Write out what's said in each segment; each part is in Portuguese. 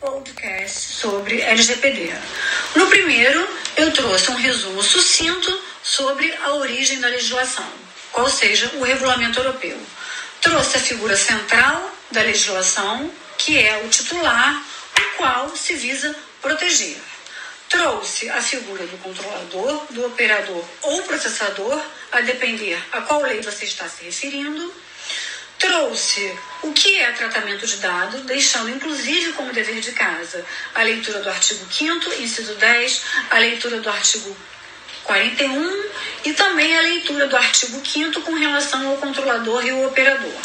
podcast sobre LGPD. No primeiro, eu trouxe um resumo sucinto sobre a origem da legislação, qual seja o regulamento europeu. Trouxe a figura central da legislação, que é o titular, o qual se visa proteger. Trouxe a figura do controlador, do operador ou processador, a depender a qual lei você está se referindo trouxe o que é tratamento de dados, deixando inclusive como dever de casa a leitura do artigo 5 inciso 10, a leitura do artigo 41 e também a leitura do artigo 5 com relação ao controlador e o operador.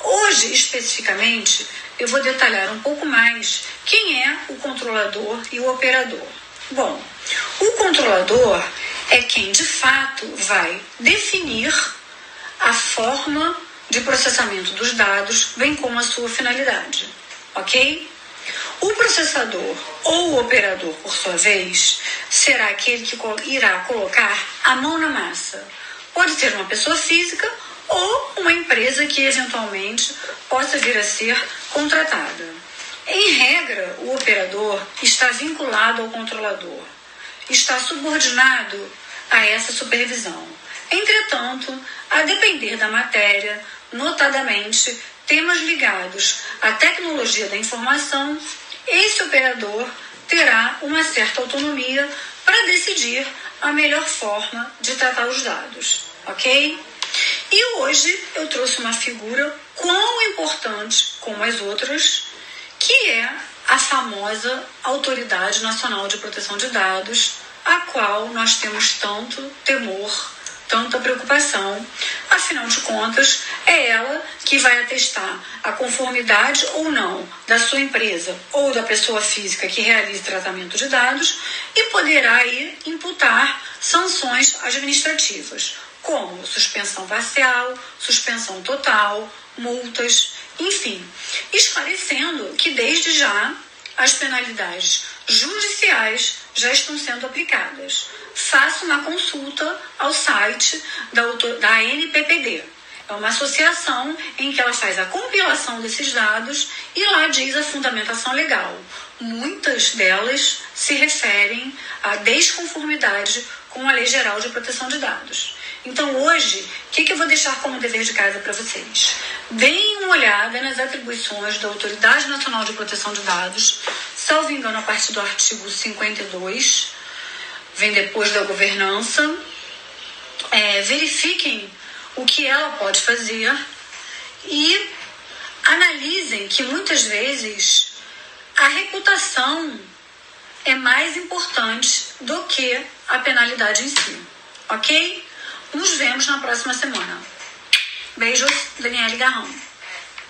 Hoje, especificamente, eu vou detalhar um pouco mais quem é o controlador e o operador. Bom, o controlador é quem de fato vai definir a forma de processamento dos dados, bem como a sua finalidade. Ok? O processador ou o operador, por sua vez, será aquele que irá colocar a mão na massa. Pode ser uma pessoa física ou uma empresa que eventualmente possa vir a ser contratada. Em regra, o operador está vinculado ao controlador, está subordinado a essa supervisão. Entretanto, a depender da matéria, notadamente temas ligados à tecnologia da informação, esse operador terá uma certa autonomia para decidir a melhor forma de tratar os dados, ok? E hoje eu trouxe uma figura quão importante como as outras, que é a famosa Autoridade Nacional de Proteção de Dados, a qual nós temos tanto temor tanta preocupação. Afinal de contas, é ela que vai atestar a conformidade ou não da sua empresa ou da pessoa física que realize tratamento de dados e poderá aí imputar sanções administrativas, como suspensão parcial, suspensão total, multas, enfim, esclarecendo que desde já as penalidades judiciais já estão sendo aplicadas. Faça uma consulta ao site da, da NPPD. É uma associação em que ela faz a compilação desses dados e lá diz a fundamentação legal. Muitas delas se referem à desconformidade com a Lei Geral de Proteção de Dados. Então, hoje, o que, que eu vou deixar como dever de casa para vocês? Deem uma olhada nas atribuições da Autoridade Nacional de Proteção de Dados, salvo engano, a partir do artigo 52, vem depois da governança. É, verifiquem o que ela pode fazer e analisem que muitas vezes a reputação é mais importante do que a penalidade em si, ok? Nos vemos na próxima semana. Beijos, Daniele Garrão.